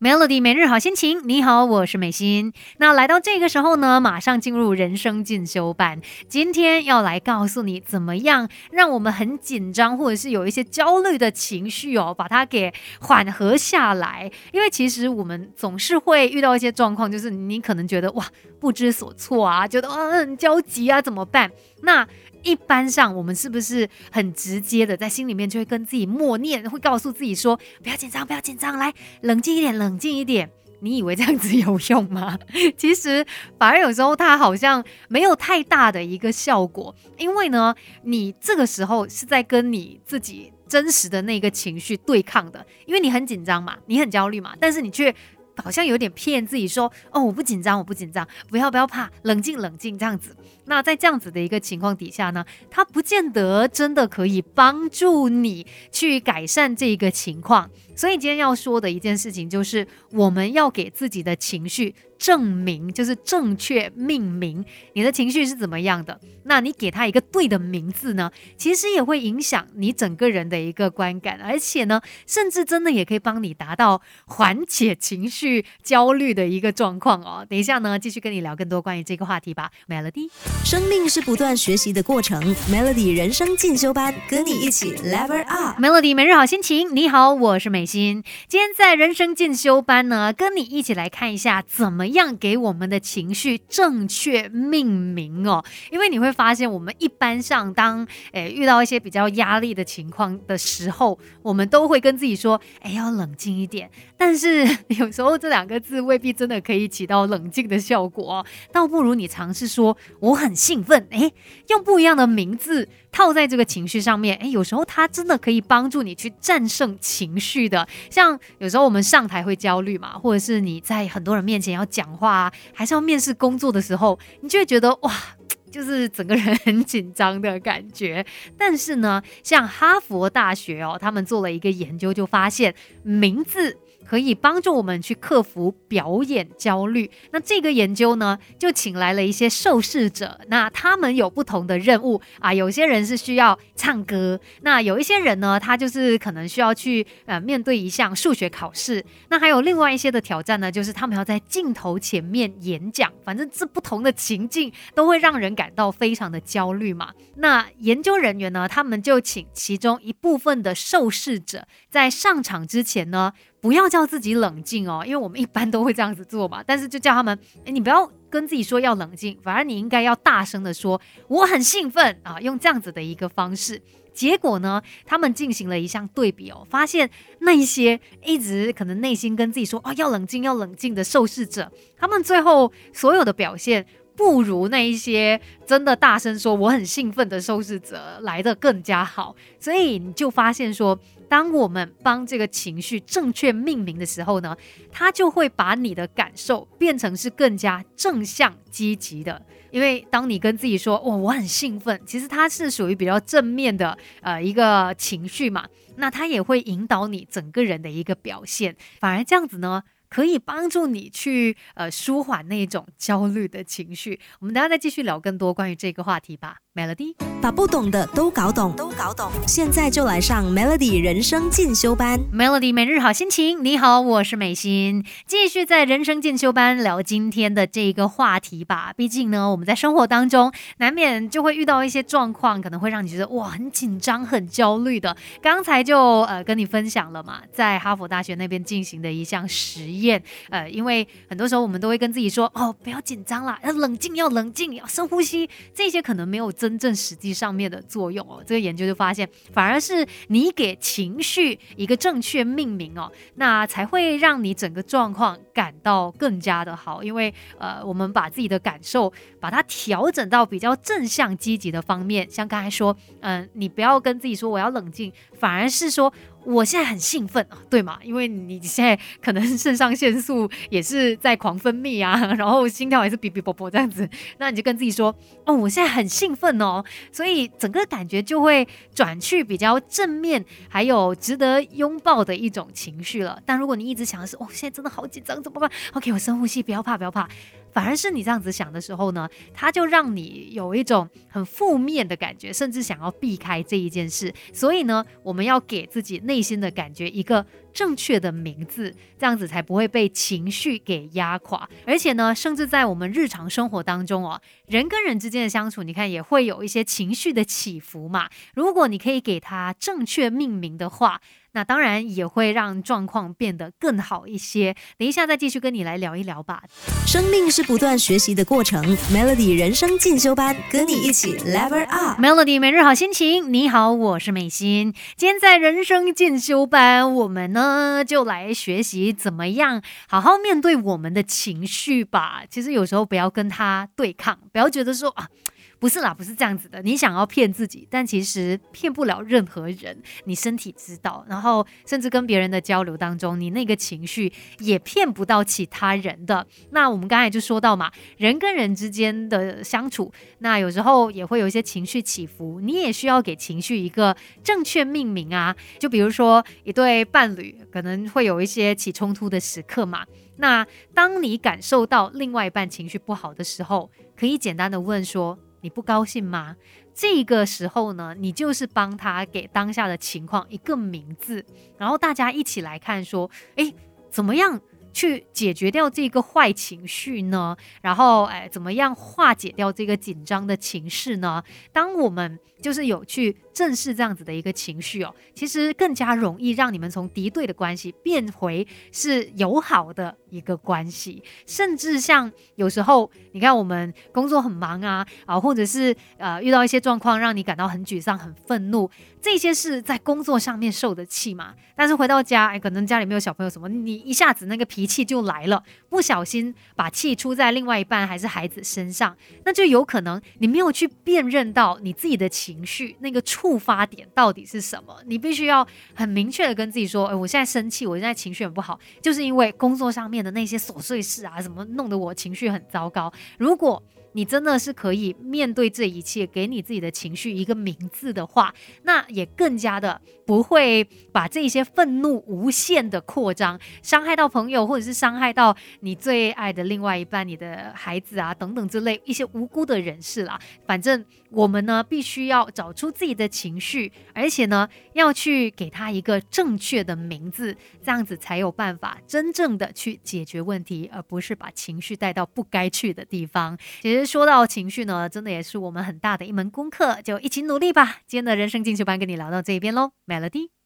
Melody 每日好心情，你好，我是美心。那来到这个时候呢，马上进入人生进修班。今天要来告诉你，怎么样让我们很紧张或者是有一些焦虑的情绪哦，把它给缓和下来。因为其实我们总是会遇到一些状况，就是你可能觉得哇不知所措啊，觉得啊很焦急啊，怎么办？那一般上，我们是不是很直接的在心里面就会跟自己默念，会告诉自己说：“不要紧张，不要紧张，来冷静一点，冷静一点。”你以为这样子有用吗？其实反而有时候它好像没有太大的一个效果，因为呢，你这个时候是在跟你自己真实的那个情绪对抗的，因为你很紧张嘛，你很焦虑嘛，但是你却。好像有点骗自己说哦，我不紧张，我不紧张，不要不要怕，冷静冷静这样子。那在这样子的一个情况底下呢，它不见得真的可以帮助你去改善这个情况。所以今天要说的一件事情就是，我们要给自己的情绪。证明就是正确命名，你的情绪是怎么样的？那你给他一个对的名字呢？其实也会影响你整个人的一个观感，而且呢，甚至真的也可以帮你达到缓解情绪焦虑的一个状况哦。等一下呢，继续跟你聊更多关于这个话题吧。Melody，生命是不断学习的过程，Melody 人生进修班，跟你一起 Level Up。Melody 每日好心情，你好，我是美心。今天在人生进修班呢，跟你一起来看一下怎么。样给我们的情绪正确命名哦，因为你会发现，我们一般上当诶遇到一些比较压力的情况的时候，我们都会跟自己说，哎，要冷静一点。但是有时候这两个字未必真的可以起到冷静的效果，倒不如你尝试说我很兴奋，诶，用不一样的名字。套在这个情绪上面，哎，有时候它真的可以帮助你去战胜情绪的。像有时候我们上台会焦虑嘛，或者是你在很多人面前要讲话，还是要面试工作的时候，你就会觉得哇，就是整个人很紧张的感觉。但是呢，像哈佛大学哦，他们做了一个研究，就发现名字。可以帮助我们去克服表演焦虑。那这个研究呢，就请来了一些受试者，那他们有不同的任务啊。有些人是需要唱歌，那有一些人呢，他就是可能需要去呃面对一项数学考试。那还有另外一些的挑战呢，就是他们要在镜头前面演讲。反正这不同的情境都会让人感到非常的焦虑嘛。那研究人员呢，他们就请其中一部分的受试者在上场之前呢。不要叫自己冷静哦，因为我们一般都会这样子做嘛。但是就叫他们，哎，你不要跟自己说要冷静，反而你应该要大声的说我很兴奋啊，用这样子的一个方式。结果呢，他们进行了一项对比哦，发现那一些一直可能内心跟自己说哦要冷静要冷静的受试者，他们最后所有的表现。不如那一些真的大声说我很兴奋的受试者来的更加好，所以你就发现说，当我们帮这个情绪正确命名的时候呢，它就会把你的感受变成是更加正向积极的。因为当你跟自己说哇我很兴奋，其实它是属于比较正面的呃一个情绪嘛，那它也会引导你整个人的一个表现，反而这样子呢。可以帮助你去呃舒缓那种焦虑的情绪。我们等下再继续聊更多关于这个话题吧。Melody 把不懂的都搞懂，都搞懂。现在就来上 Melody 人生进修班。Melody 每日好心情，你好，我是美心，继续在人生进修班聊今天的这一个话题吧。毕竟呢，我们在生活当中难免就会遇到一些状况，可能会让你觉得哇很紧张、很焦虑的。刚才就呃跟你分享了嘛，在哈佛大学那边进行的一项实验。验呃，因为很多时候我们都会跟自己说哦，不要紧张啦，要冷静，要冷静，要深呼吸，这些可能没有。真正实际上面的作用哦，这个研究就发现，反而是你给情绪一个正确命名哦，那才会让你整个状况感到更加的好。因为呃，我们把自己的感受把它调整到比较正向积极的方面，像刚才说，嗯，你不要跟自己说我要冷静，反而是说。我现在很兴奋啊，对吗？因为你现在可能肾上腺素也是在狂分泌啊，然后心跳也是哔哔啵啵这样子，那你就跟自己说，哦，我现在很兴奋哦，所以整个感觉就会转去比较正面，还有值得拥抱的一种情绪了。但如果你一直想的是，哦，现在真的好紧张，怎么办？OK，我深呼吸，不要怕，不要怕。反而是你这样子想的时候呢，它就让你有一种很负面的感觉，甚至想要避开这一件事。所以呢，我们要给自己内心的感觉一个。正确的名字，这样子才不会被情绪给压垮。而且呢，甚至在我们日常生活当中哦，人跟人之间的相处，你看也会有一些情绪的起伏嘛。如果你可以给它正确命名的话。那当然也会让状况变得更好一些。等一下再继续跟你来聊一聊吧。生命是不断学习的过程，Melody 人生进修班，跟你一起 Level Up。Melody 每日好心情，你好，我是美心。今天在人生进修班，我们呢就来学习怎么样好好面对我们的情绪吧。其实有时候不要跟他对抗，不要觉得说啊。不是啦，不是这样子的。你想要骗自己，但其实骗不了任何人。你身体知道，然后甚至跟别人的交流当中，你那个情绪也骗不到其他人的。那我们刚才就说到嘛，人跟人之间的相处，那有时候也会有一些情绪起伏，你也需要给情绪一个正确命名啊。就比如说一对伴侣可能会有一些起冲突的时刻嘛，那当你感受到另外一半情绪不好的时候，可以简单的问说。你不高兴吗？这个时候呢，你就是帮他给当下的情况一个名字，然后大家一起来看，说，诶，怎么样去解决掉这个坏情绪呢？然后，哎，怎么样化解掉这个紧张的情绪呢？当我们就是有去正视这样子的一个情绪哦，其实更加容易让你们从敌对的关系变回是友好的一个关系，甚至像有时候你看我们工作很忙啊啊，或者是呃遇到一些状况让你感到很沮丧、很愤怒，这些是在工作上面受的气嘛。但是回到家，哎，可能家里没有小朋友什么，你一下子那个脾气就来了，不小心把气出在另外一半还是孩子身上，那就有可能你没有去辨认到你自己的情。绪那个触发点到底是什么？你必须要很明确的跟自己说：，哎，我现在生气，我现在情绪很不好，就是因为工作上面的那些琐碎事啊，什么弄得我情绪很糟糕。如果你真的是可以面对这一切，给你自己的情绪一个名字的话，那也更加的不会把这些愤怒无限的扩张，伤害到朋友，或者是伤害到你最爱的另外一半、你的孩子啊等等之类一些无辜的人士啦。反正我们呢，必须要找出自己的情绪，而且呢，要去给他一个正确的名字，这样子才有办法真正的去解决问题，而不是把情绪带到不该去的地方。其实。其实说到情绪呢，真的也是我们很大的一门功课，就一起努力吧。今天的人生进修班跟你聊到这边喽，Melody。